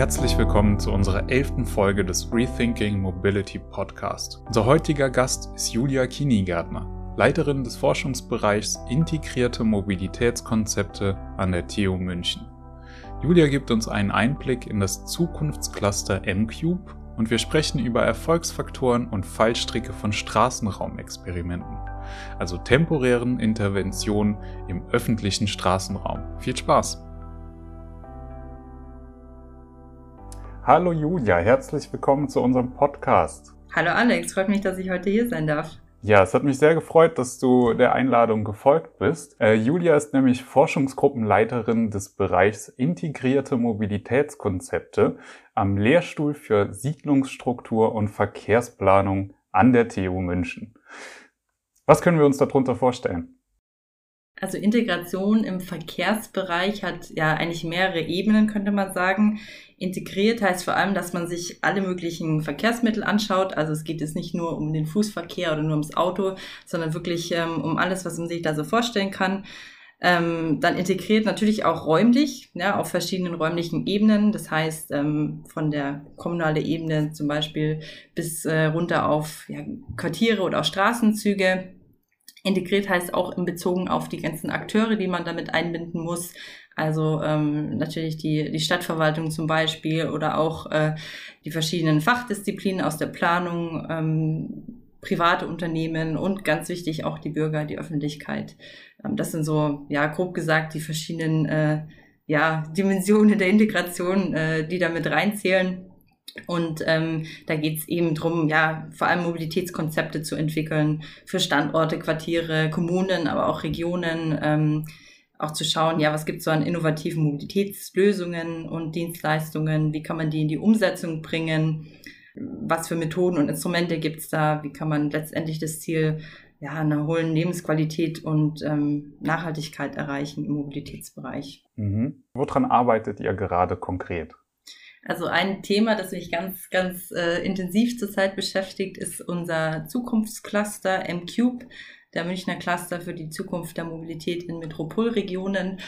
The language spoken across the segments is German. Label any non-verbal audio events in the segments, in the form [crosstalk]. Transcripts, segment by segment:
Herzlich willkommen zu unserer elften Folge des Rethinking Mobility Podcast. Unser heutiger Gast ist Julia Kinigärtner, Leiterin des Forschungsbereichs Integrierte Mobilitätskonzepte an der TU München. Julia gibt uns einen Einblick in das Zukunftscluster M-Cube und wir sprechen über Erfolgsfaktoren und Fallstricke von Straßenraumexperimenten, also temporären Interventionen im öffentlichen Straßenraum. Viel Spaß! Hallo Julia, herzlich willkommen zu unserem Podcast. Hallo Alex, freut mich, dass ich heute hier sein darf. Ja, es hat mich sehr gefreut, dass du der Einladung gefolgt bist. Äh, Julia ist nämlich Forschungsgruppenleiterin des Bereichs Integrierte Mobilitätskonzepte am Lehrstuhl für Siedlungsstruktur und Verkehrsplanung an der TU München. Was können wir uns darunter vorstellen? Also Integration im Verkehrsbereich hat ja eigentlich mehrere Ebenen, könnte man sagen. Integriert heißt vor allem, dass man sich alle möglichen Verkehrsmittel anschaut. Also es geht jetzt nicht nur um den Fußverkehr oder nur ums Auto, sondern wirklich ähm, um alles, was man sich da so vorstellen kann. Ähm, dann integriert natürlich auch räumlich, ja, auf verschiedenen räumlichen Ebenen. Das heißt, ähm, von der kommunalen Ebene zum Beispiel bis äh, runter auf ja, Quartiere oder auch Straßenzüge Integriert heißt auch in Bezogen auf die ganzen Akteure, die man damit einbinden muss. Also ähm, natürlich die, die Stadtverwaltung zum Beispiel oder auch äh, die verschiedenen Fachdisziplinen aus der Planung, ähm, private Unternehmen und ganz wichtig auch die Bürger, die Öffentlichkeit. Ähm, das sind so, ja, grob gesagt, die verschiedenen äh, ja, Dimensionen der Integration, äh, die damit reinzählen. Und ähm, da geht es eben drum, ja, vor allem Mobilitätskonzepte zu entwickeln für Standorte, Quartiere, Kommunen, aber auch Regionen. Ähm, auch zu schauen, ja, was gibt es so an innovativen Mobilitätslösungen und Dienstleistungen, wie kann man die in die Umsetzung bringen, was für Methoden und Instrumente gibt es da, wie kann man letztendlich das Ziel ja, einer hohen Lebensqualität und ähm, Nachhaltigkeit erreichen im Mobilitätsbereich. Mhm. Woran arbeitet ihr gerade konkret? Also ein Thema, das mich ganz, ganz äh, intensiv zurzeit beschäftigt, ist unser Zukunftscluster M-Cube, der Münchner Cluster für die Zukunft der Mobilität in Metropolregionen.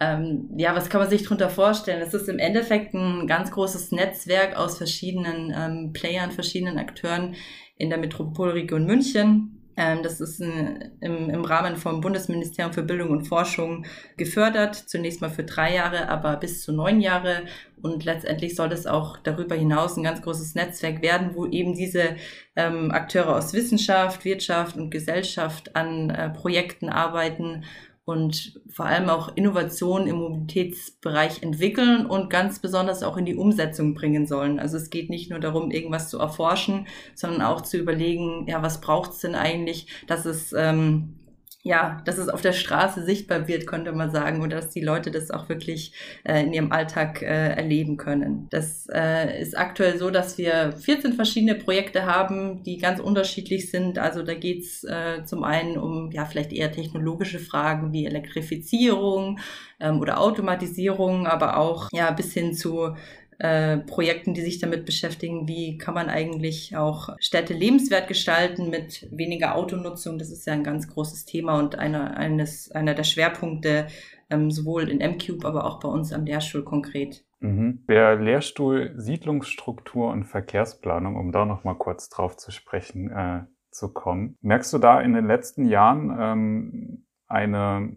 Ähm, ja, was kann man sich darunter vorstellen? Es ist im Endeffekt ein ganz großes Netzwerk aus verschiedenen ähm, Playern, verschiedenen Akteuren in der Metropolregion München das ist ein, im, im Rahmen vom Bundesministerium für Bildung und Forschung gefördert, zunächst mal für drei Jahre, aber bis zu neun Jahre. Und letztendlich soll das auch darüber hinaus ein ganz großes Netzwerk werden, wo eben diese ähm, Akteure aus Wissenschaft, Wirtschaft und Gesellschaft an äh, Projekten arbeiten und vor allem auch Innovationen im Mobilitätsbereich entwickeln und ganz besonders auch in die Umsetzung bringen sollen. Also es geht nicht nur darum, irgendwas zu erforschen, sondern auch zu überlegen, ja, was braucht es denn eigentlich, dass es ähm, ja, dass es auf der Straße sichtbar wird, könnte man sagen, oder dass die Leute das auch wirklich äh, in ihrem Alltag äh, erleben können. Das äh, ist aktuell so, dass wir 14 verschiedene Projekte haben, die ganz unterschiedlich sind. Also da geht's äh, zum einen um ja vielleicht eher technologische Fragen wie Elektrifizierung ähm, oder Automatisierung, aber auch ja bis hin zu äh, Projekten, die sich damit beschäftigen, wie kann man eigentlich auch Städte lebenswert gestalten mit weniger Autonutzung. Das ist ja ein ganz großes Thema und einer, eines, einer der Schwerpunkte ähm, sowohl in MCube, aber auch bei uns am Lehrstuhl konkret. Mhm. Der Lehrstuhl Siedlungsstruktur und Verkehrsplanung, um da noch mal kurz drauf zu sprechen äh, zu kommen. Merkst du da in den letzten Jahren ähm, eine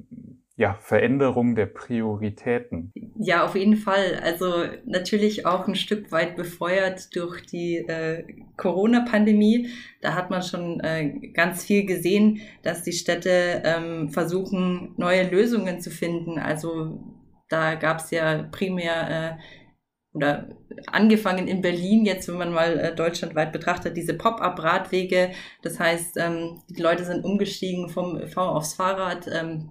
ja, Veränderung der Prioritäten. Ja, auf jeden Fall. Also natürlich auch ein Stück weit befeuert durch die äh, Corona-Pandemie. Da hat man schon äh, ganz viel gesehen, dass die Städte ähm, versuchen, neue Lösungen zu finden. Also da gab es ja primär äh, oder angefangen in Berlin, jetzt wenn man mal äh, deutschlandweit betrachtet, diese Pop-up-Radwege. Das heißt, ähm, die Leute sind umgestiegen vom V aufs Fahrrad. Ähm,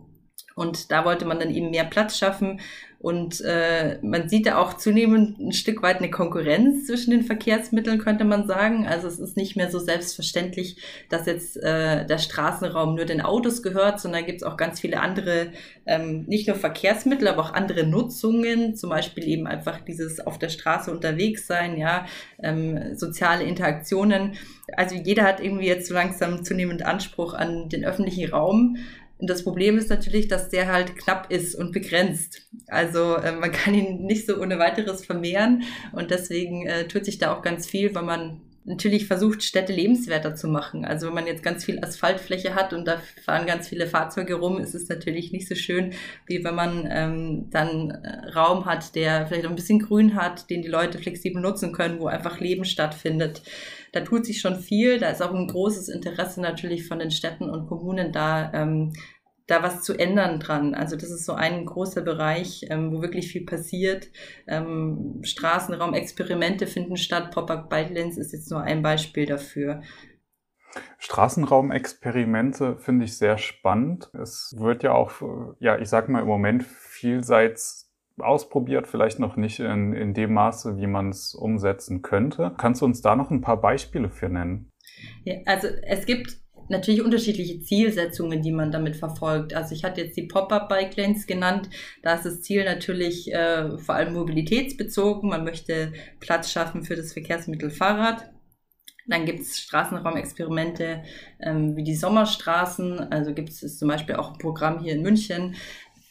und da wollte man dann eben mehr Platz schaffen. Und äh, man sieht da auch zunehmend ein Stück weit eine Konkurrenz zwischen den Verkehrsmitteln, könnte man sagen. Also es ist nicht mehr so selbstverständlich, dass jetzt äh, der Straßenraum nur den Autos gehört, sondern gibt es auch ganz viele andere, ähm, nicht nur Verkehrsmittel, aber auch andere Nutzungen, zum Beispiel eben einfach dieses auf der Straße unterwegs sein, ja, ähm, soziale Interaktionen. Also jeder hat irgendwie jetzt so langsam zunehmend Anspruch an den öffentlichen Raum Und das Problem ist natürlich, dass der halt knapp ist und begrenzt. Also äh, man kann ihn nicht so ohne weiteres vermehren und deswegen äh, tut sich da auch ganz viel, weil man natürlich versucht, Städte lebenswerter zu machen. Also wenn man jetzt ganz viel Asphaltfläche hat und da fahren ganz viele Fahrzeuge rum, ist es natürlich nicht so schön, wie wenn man ähm, dann äh, Raum hat, der vielleicht auch ein bisschen grün hat, den die Leute flexibel nutzen können, wo einfach Leben stattfindet. Da tut sich schon viel. Da ist auch ein großes Interesse natürlich von den Städten und Kommunen da, ähm, da was zu ändern dran. Also das ist so ein großer Bereich, ähm, wo wirklich viel passiert. Ähm, Straßenraumexperimente finden statt. Pop-up Bike Lanes ist jetzt nur ein Beispiel dafür. Straßenraumexperimente finde ich sehr spannend. Es wird ja auch, ja, ich sag mal im Moment vielseits ausprobiert, vielleicht noch nicht in, in dem Maße, wie man es umsetzen könnte. Kannst du uns da noch ein paar Beispiele für nennen? Ja, also es gibt natürlich unterschiedliche Zielsetzungen, die man damit verfolgt. Also ich hatte jetzt die Pop-up-Bike Lanes genannt. Da ist das Ziel natürlich äh, vor allem mobilitätsbezogen. Man möchte Platz schaffen für das Verkehrsmittel Fahrrad. Dann gibt es Straßenraumexperimente ähm, wie die Sommerstraßen. Also gibt es zum Beispiel auch ein Programm hier in München.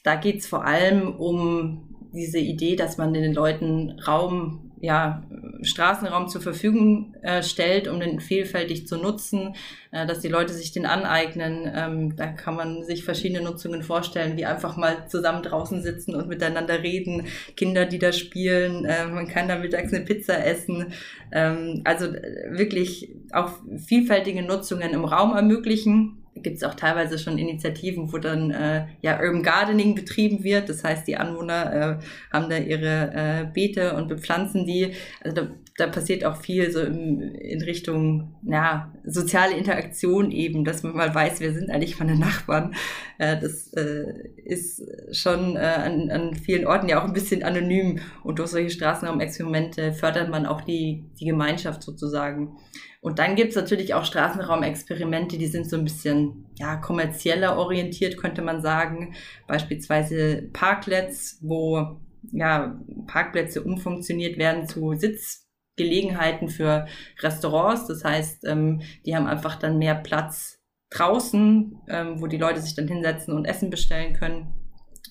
Da geht es vor allem um diese Idee, dass man den Leuten Raum ja, Straßenraum zur Verfügung äh, stellt, um den vielfältig zu nutzen, äh, dass die Leute sich den aneignen. Ähm, da kann man sich verschiedene Nutzungen vorstellen, wie einfach mal zusammen draußen sitzen und miteinander reden, Kinder, die da spielen, äh, man kann da mittags eine Pizza essen. Ähm, also äh, wirklich auch vielfältige Nutzungen im Raum ermöglichen gibt es auch teilweise schon Initiativen, wo dann äh, ja Urban Gardening betrieben wird. Das heißt, die Anwohner äh, haben da ihre äh, Beete und bepflanzen die. Also da, da passiert auch viel so im, in Richtung ja, soziale Interaktion eben, dass man mal weiß, wer sind eigentlich meine Nachbarn. Äh, das äh, ist schon äh, an, an vielen Orten ja auch ein bisschen anonym und durch solche Straßenraumexperimente fördert man auch die, die Gemeinschaft sozusagen. Und dann gibt's natürlich auch Straßenraumexperimente, die sind so ein bisschen ja, kommerzieller orientiert, könnte man sagen. Beispielsweise Parklets, wo ja, Parkplätze umfunktioniert werden zu Sitzgelegenheiten für Restaurants. Das heißt, ähm, die haben einfach dann mehr Platz draußen, ähm, wo die Leute sich dann hinsetzen und Essen bestellen können.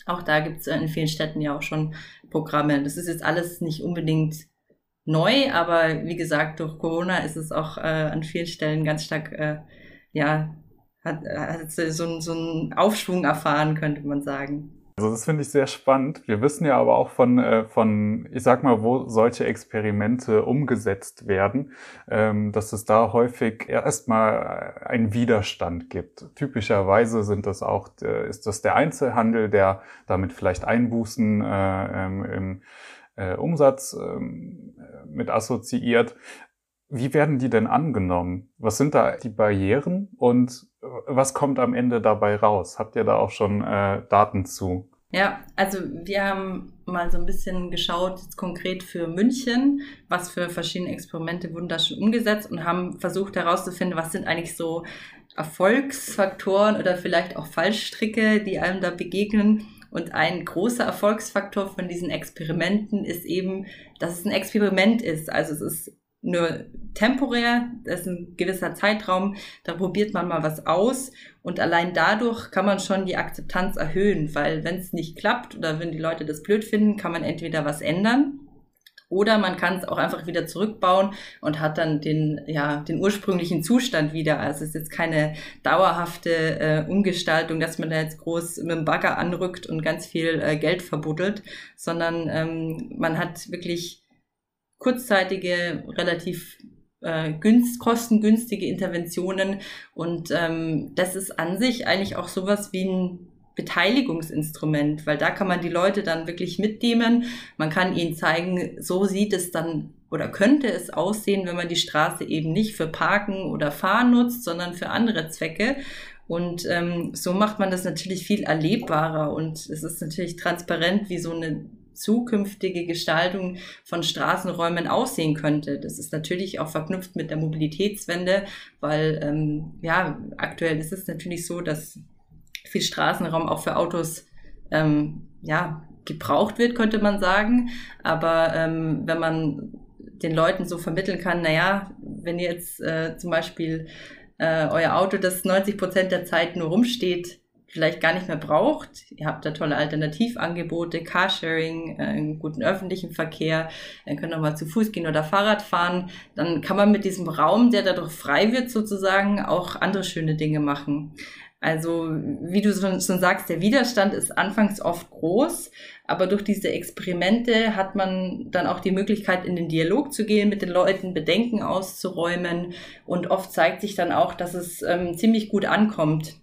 Auch da gibt's in vielen Städten ja auch schon Programme. Das ist jetzt alles nicht unbedingt neu, aber wie gesagt, durch Corona ist es auch äh, an vielen Stellen ganz stark, äh, ja, hat, hat so, so einen Aufschwung erfahren, könnte man sagen. Also das finde ich sehr spannend. Wir wissen ja aber auch von, äh, von, ich sag mal, wo solche Experimente umgesetzt werden, ähm, dass es da häufig erstmal einen Widerstand gibt. Typischerweise sind das auch, äh, ist das der Einzelhandel, der damit vielleicht Einbußen äh, ähm, im äh, Umsatz ähm, mit assoziiert. Wie werden die denn angenommen? Was sind da die Barrieren und äh, was kommt am Ende dabei raus? Habt ihr da auch schon äh, Daten zu? Ja, also wir haben mal so ein bisschen geschaut, jetzt konkret für München, was für verschiedene Experimente wurden da schon umgesetzt und haben versucht herauszufinden, was sind eigentlich so Erfolgsfaktoren oder vielleicht auch Fallstricke, die einem da begegnen, und ein großer Erfolgsfaktor von diesen Experimenten ist eben, dass es ein Experiment ist. Also es ist nur temporär, das ist ein gewisser Zeitraum, da probiert man mal was aus und allein dadurch kann man schon die Akzeptanz erhöhen, weil wenn es nicht klappt oder wenn die Leute das blöd finden, kann man entweder was ändern oder man kann es auch einfach wieder zurückbauen und hat dann den, ja, den ursprünglichen Zustand wieder. Also es ist jetzt keine dauerhafte äh, Umgestaltung, dass man da jetzt groß mit dem Bagger anrückt und ganz viel äh, Geld verbuddelt, sondern ähm, man hat wirklich kurzzeitige, relativ äh, günst, kostengünstige Interventionen und ähm, das ist an sich eigentlich auch sowas wie ein Beteiligungsinstrument, weil da kann man die Leute dann wirklich mitnehmen. Man kann ihnen zeigen, so sieht es dann oder könnte es aussehen, wenn man die Straße eben nicht für Parken oder Fahren nutzt, sondern für andere Zwecke. Und ähm, so macht man das natürlich viel erlebbarer und es ist natürlich transparent, wie so eine zukünftige Gestaltung von Straßenräumen aussehen könnte. Das ist natürlich auch verknüpft mit der Mobilitätswende, weil ähm, ja aktuell ist es natürlich so, dass viel Straßenraum auch für Autos ähm, ja, gebraucht wird, könnte man sagen. Aber ähm, wenn man den Leuten so vermitteln kann, naja, wenn jetzt äh, zum Beispiel äh, euer Auto, das 90 Prozent der Zeit nur rumsteht, vielleicht gar nicht mehr braucht. Ihr habt da tolle Alternativangebote, Carsharing, äh, guten öffentlichen Verkehr, ihr könnt auch mal zu Fuß gehen oder Fahrrad fahren. Dann kann man mit diesem Raum, der dadurch frei wird, sozusagen auch andere schöne Dinge machen. Also, wie du schon, schon sagst, der Widerstand ist anfangs oft groß, aber durch diese Experimente hat man dann auch die Möglichkeit, in den Dialog zu gehen, mit den Leuten Bedenken auszuräumen. Und oft zeigt sich dann auch, dass es ähm, ziemlich gut ankommt.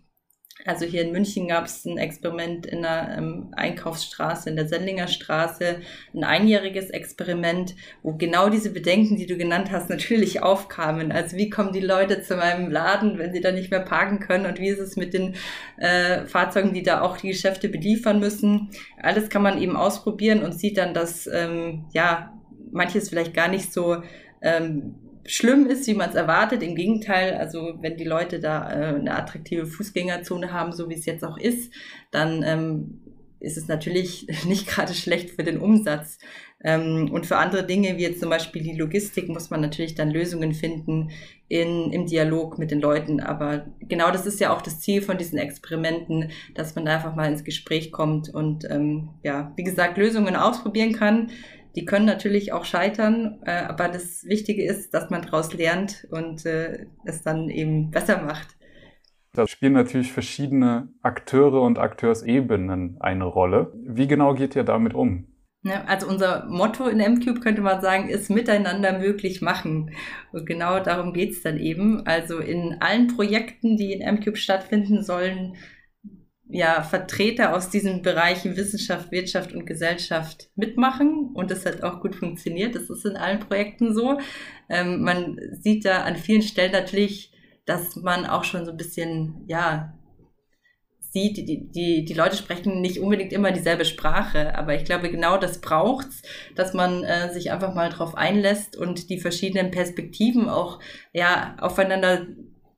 Also hier in München gab es ein Experiment in der ähm, Einkaufsstraße, in der Sendlinger Straße, ein einjähriges Experiment, wo genau diese Bedenken, die du genannt hast, [laughs] natürlich aufkamen. Also wie kommen die Leute zu meinem Laden, wenn sie da nicht mehr parken können und wie ist es mit den äh, Fahrzeugen, die da auch die Geschäfte beliefern müssen. Alles kann man eben ausprobieren und sieht dann, dass ähm, ja manches vielleicht gar nicht so ähm, schlimm ist, wie man es erwartet. Im Gegenteil, also wenn die Leute da äh, eine attraktive Fußgängerzone haben, so wie es jetzt auch ist, dann ähm, ist es natürlich [laughs] nicht gerade schlecht für den Umsatz. Ähm, und für andere Dinge, wie jetzt zum Beispiel die Logistik, muss man natürlich dann Lösungen finden in, im Dialog mit den Leuten. Aber genau das ist ja auch das Ziel von diesen Experimenten, dass man da einfach mal ins Gespräch kommt und ähm, ja, wie gesagt, Lösungen ausprobieren kann die können natürlich auch scheitern, äh, aber das Wichtige ist, dass man daraus lernt und äh, es dann eben besser macht. Da spielen natürlich verschiedene Akteure und Akteursebenen eine Rolle. Wie genau geht ihr damit um? Also unser Motto in MCube könnte man sagen, ist miteinander möglich machen. Und genau darum geht's dann eben. Also in allen Projekten, die in MCube stattfinden sollen, ja, Vertreter aus diesen Bereichen Wissenschaft, Wirtschaft und Gesellschaft mitmachen und das hat auch gut funktioniert. Das ist in allen Projekten so. Ähm, man sieht da an vielen Stellen natürlich, dass man auch schon so ein bisschen, ja, sieht, die, die, die Leute sprechen nicht unbedingt immer dieselbe Sprache, aber ich glaube, genau das braucht's, dass man äh, sich einfach mal drauf einlässt und die verschiedenen Perspektiven auch ja aufeinander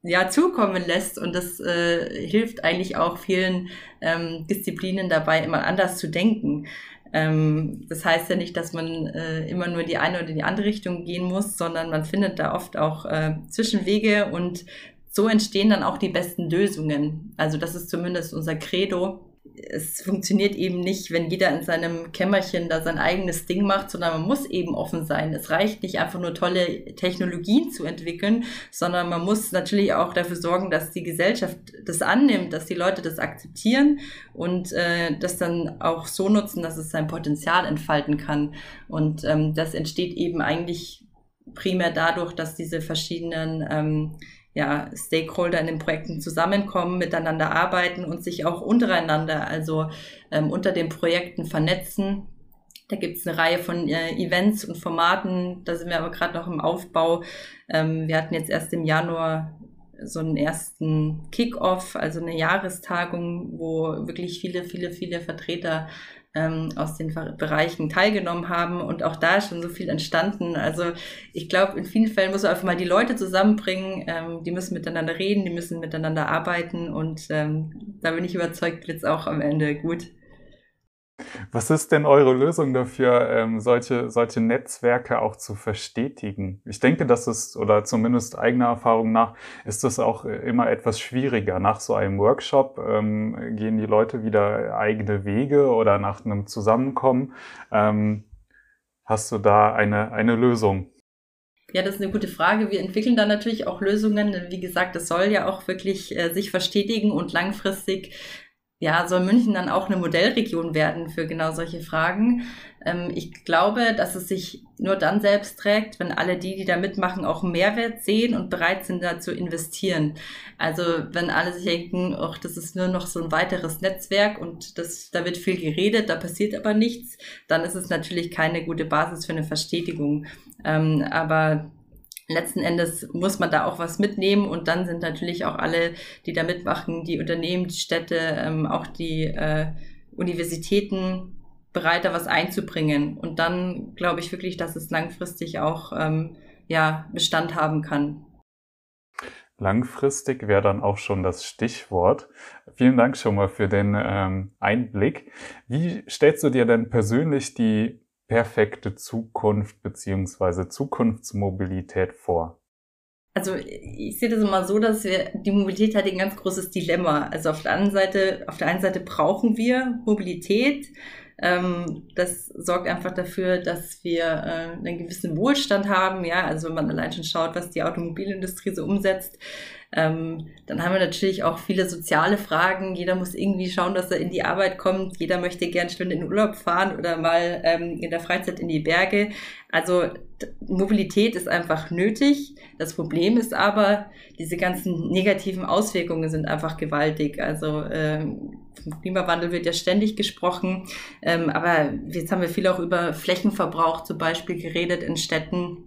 ja, zukommen lässt. Und das äh, hilft eigentlich auch vielen ähm, Disziplinen dabei, immer anders zu denken. Ähm, das heißt ja nicht, dass man äh, immer nur in die eine oder die andere Richtung gehen muss, sondern man findet da oft auch äh, Zwischenwege und so entstehen dann auch die besten Lösungen. Also das ist zumindest unser Credo es funktioniert eben nicht, wenn jeder in seinem Kämmerchen da sein eigenes Ding macht, sondern man muss eben offen sein. Es reicht nicht einfach nur tolle Technologien zu entwickeln, sondern man muss natürlich auch dafür sorgen, dass die Gesellschaft das annimmt, dass die Leute das akzeptieren und äh, das dann auch so nutzen, dass es sein Potenzial entfalten kann. Und ähm, das entsteht eben eigentlich primär dadurch, dass diese verschiedenen ähm, ja, Stakeholder in den Projekten zusammenkommen, miteinander arbeiten und sich auch untereinander, also ähm, unter den Projekten vernetzen. Da gibt's eine Reihe von äh, Events und Formaten, da sind wir aber gerade noch im Aufbau. Ähm, wir hatten jetzt erst im Januar so einen ersten Kick-off, also eine Jahrestagung, wo wirklich viele, viele, viele Vertreter ähm, aus den Bereichen teilgenommen haben und auch da ist schon so viel entstanden. Also ich glaube, in vielen Fällen muss man einfach mal die Leute zusammenbringen, ähm, die müssen miteinander reden, die müssen miteinander arbeiten und ähm, da bin ich überzeugt, wird es auch am Ende gut. Was ist denn eure Lösung dafür, ähm, solche, solche Netzwerke auch zu verstetigen? Ich denke, dass es, oder zumindest eigener Erfahrung nach, ist das auch äh, immer etwas schwieriger. Nach so einem Workshop ähm, gehen die Leute wieder eigene Wege oder nach einem Zusammenkommen. Ähm, hast du da eine, eine Lösung? Ja, das ist eine gute Frage. Wir entwickeln da natürlich auch Lösungen. Wie gesagt, das soll ja auch wirklich äh, sich verstetigen und langfristig ja, soll München dann auch eine Modellregion werden für genau solche Fragen? Ähm, ich glaube, dass es sich nur dann selbst trägt, wenn alle die, die da mitmachen, auch Mehrwert sehen und bereit sind, da zu investieren. Also wenn alle sich denken, ach, das ist nur noch so ein weiteres Netzwerk und das, da wird viel geredet, da passiert aber nichts, dann ist es natürlich keine gute Basis für eine Verstetigung. Ähm, aber letzten Endes muss man da auch was mitnehmen und dann sind natürlich auch alle, die da mitmachen, die Unternehmen, die Städte, ähm, auch die äh, Universitäten bereit, da was einzubringen. Und dann glaube ich wirklich, dass es langfristig auch ähm, ja, Bestand haben kann. Langfristig wäre dann auch schon das Stichwort. Vielen Dank schon mal für den ähm, Einblick. Wie stellst du dir denn persönlich die perfekte Zukunft beziehungsweise Zukunftsmobilität vor? also ich sehe das immer so, dass wir die Mobilität hat ein ganz großes Dilemma. Also auf der anderen Seite, auf der einen Seite brauchen wir Mobilität. Ähm, das sorgt einfach dafür, dass wir äh, einen gewissen Wohlstand haben. Ja, also wenn man allein schon schaut, was die Automobilindustrie so umsetzt, ähm, dann haben wir natürlich auch viele soziale Fragen. Jeder muss irgendwie schauen, dass er in die Arbeit kommt. Jeder möchte gern schön in den Urlaub fahren oder mal ähm, in der Freizeit in die Berge. Also Mobilität ist einfach nötig. Das Problem ist aber, diese ganzen negativen Auswirkungen sind einfach gewaltig. Also ähm, vom Klimawandel wird ja ständig gesprochen, ähm, aber jetzt haben wir viel auch über Flächenverbrauch zum Beispiel geredet in Städten.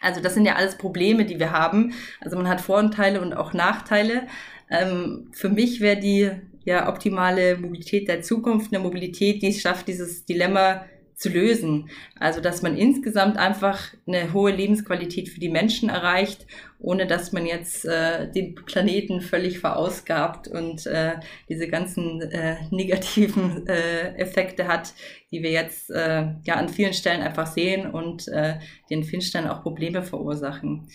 Also das sind ja alles Probleme, die wir haben. Also man hat Vorteile und auch Nachteile. Ähm, für mich wäre die ja optimale Mobilität der Zukunft eine Mobilität, die es schafft, dieses Dilemma zu lösen. Also dass man insgesamt einfach eine hohe Lebensqualität für die Menschen erreicht, ohne dass man jetzt äh, den Planeten völlig verausgabt und äh, diese ganzen äh, [laughs] negativen äh, Effekte hat, die wir jetzt äh, ja an vielen Stellen einfach sehen und äh, vielen Stellen auch Probleme verursachen.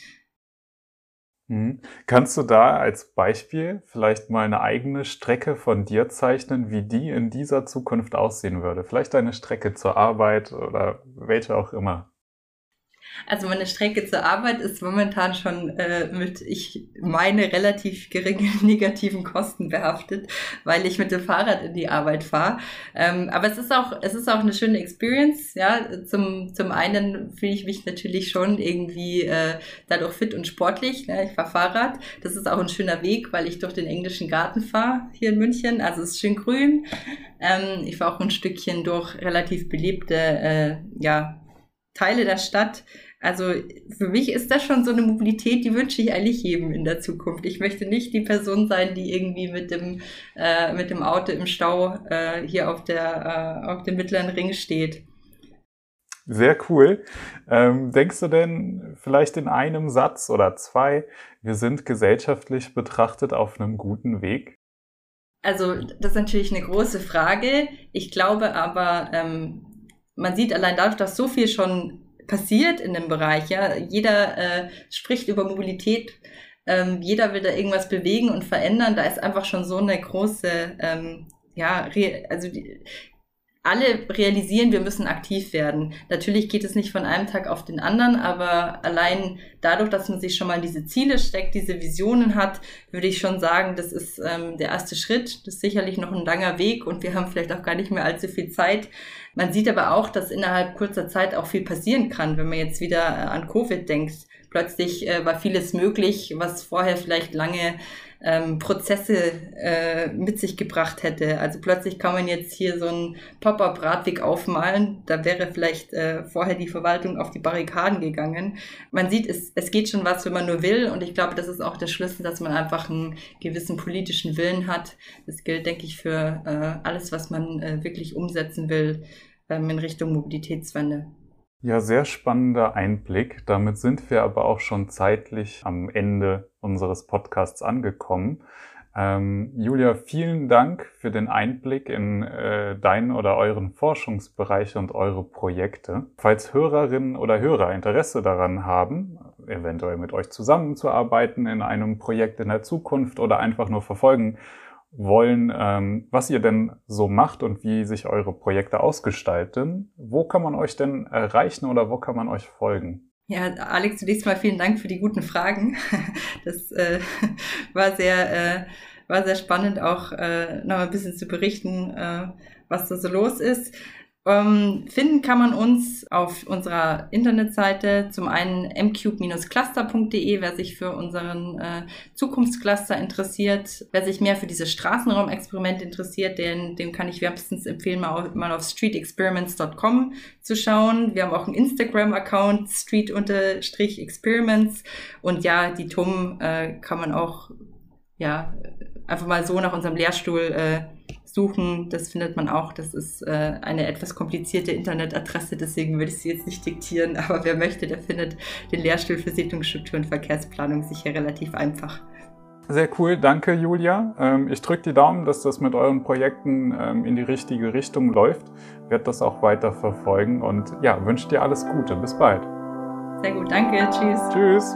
Mhm. Kannst du da als Beispiel vielleicht mal eine eigene Strecke von dir zeichnen, wie die in dieser Zukunft aussehen würde? Vielleicht eine Strecke zur Arbeit oder welche auch immer. Also meine Strecke zur Arbeit ist momentan schon äh, mit, ich meine, relativ geringen [laughs] negativen Kosten behaftet, weil ich mit dem Fahrrad in die Arbeit fahre. Ähm, aber es ist auch, es ist auch eine schöne Experience. Ja, zum zum einen fühle ich mich natürlich schon irgendwie äh, dadurch fit und sportlich. Ne? Ich fahre Fahrrad. Das ist auch ein schöner Weg, weil ich durch den englischen Garten fahre hier in München. Also es ist schön grün. Ähm, ich fahre auch ein Stückchen durch relativ belebte äh, ja, Teile der Stadt. Also für mich ist das schon so eine Mobilität, die wünsche ich eigentlich jedem in der Zukunft. Ich möchte nicht die Person sein, die irgendwie mit dem, äh, mit dem Auto im Stau äh, hier auf, der, äh, auf dem mittleren Ring steht. Sehr cool. Ähm, denkst du denn vielleicht in einem Satz oder zwei, wir sind gesellschaftlich betrachtet auf einem guten Weg? Also das ist natürlich eine große Frage. Ich glaube aber, ähm, man sieht allein dadurch, dass so viel schon passiert in dem Bereich. Ja, jeder äh, spricht über Mobilität. Ähm, jeder will da irgendwas bewegen und verändern. Da ist einfach schon so eine große, ähm, ja, also die, alle realisieren, wir müssen aktiv werden. Natürlich geht es nicht von einem Tag auf den anderen, aber allein dadurch, dass man sich schon mal diese Ziele steckt, diese Visionen hat, würde ich schon sagen, das ist ähm, der erste Schritt. Das ist sicherlich noch ein langer Weg und wir haben vielleicht auch gar nicht mehr allzu viel Zeit. Man sieht aber auch, dass innerhalb kurzer Zeit auch viel passieren kann, wenn man jetzt wieder äh, an Covid denkt. Plötzlich äh, war vieles möglich, was vorher vielleicht lange ähm, Prozesse äh, mit sich gebracht hätte. Also plötzlich kann man jetzt hier so einen Pop-up-Radweg aufmalen. Da wäre vielleicht äh, vorher die Verwaltung auf die Barrikaden gegangen. Man sieht, es, es geht schon was, wenn man nur will. Und ich glaube, das ist auch der Schlüssel, dass man einfach einen gewissen politischen Willen hat. Das gilt, denke ich, für äh, alles, was man äh, wirklich umsetzen will ähm, in Richtung Mobilitätswende. Ja, sehr spannender Einblick. Damit sind wir aber auch schon zeitlich am Ende unseres Podcasts angekommen. Ähm, Julia, vielen Dank für den Einblick in äh, deinen oder euren Forschungsbereiche und eure Projekte. Falls Hörerinnen oder Hörer Interesse daran haben, eventuell mit euch zusammenzuarbeiten in einem Projekt in der Zukunft oder einfach nur verfolgen wollen, ähm, was ihr denn so macht und wie sich eure Projekte ausgestalten. Wo kann man euch denn erreichen oder wo kann man euch folgen? Ja, Alex, zunächst mal vielen Dank für die guten Fragen. [laughs] Das äh, [laughs] war sehr, äh, war sehr spannend, auch äh, noch ein bisschen zu berichten, äh, was da so los ist. Ähm, finden kann man uns auf unserer Internetseite zum einen mcube-cluster.de, wer sich für unseren äh, Zukunftscluster interessiert, wer sich mehr für diese Straßenraumexperimente interessiert, den, dem kann ich wärmstens empfehlen, mal auf, mal auf streetexperiments.com zu schauen. Wir haben auch einen Instagram-Account, street-experiments und ja, die TUM äh, kann man auch ja einfach mal so nach unserem Lehrstuhl äh, suchen. Das findet man auch. Das ist äh, eine etwas komplizierte Internetadresse, deswegen würde ich sie jetzt nicht diktieren. [laughs] Aber wer möchte, der findet den Lehrstuhl für Siedlungsstruktur und Verkehrsplanung sicher relativ einfach. Sehr cool, danke Julia. Ähm, ich drücke die Daumen, dass das mit euren Projekten ähm, in die richtige Richtung läuft. Werde das auch weiter verfolgen und ja, wünsche dir alles Gute. Bis bald. Sehr gut, danke. Tschüss. Tschüss.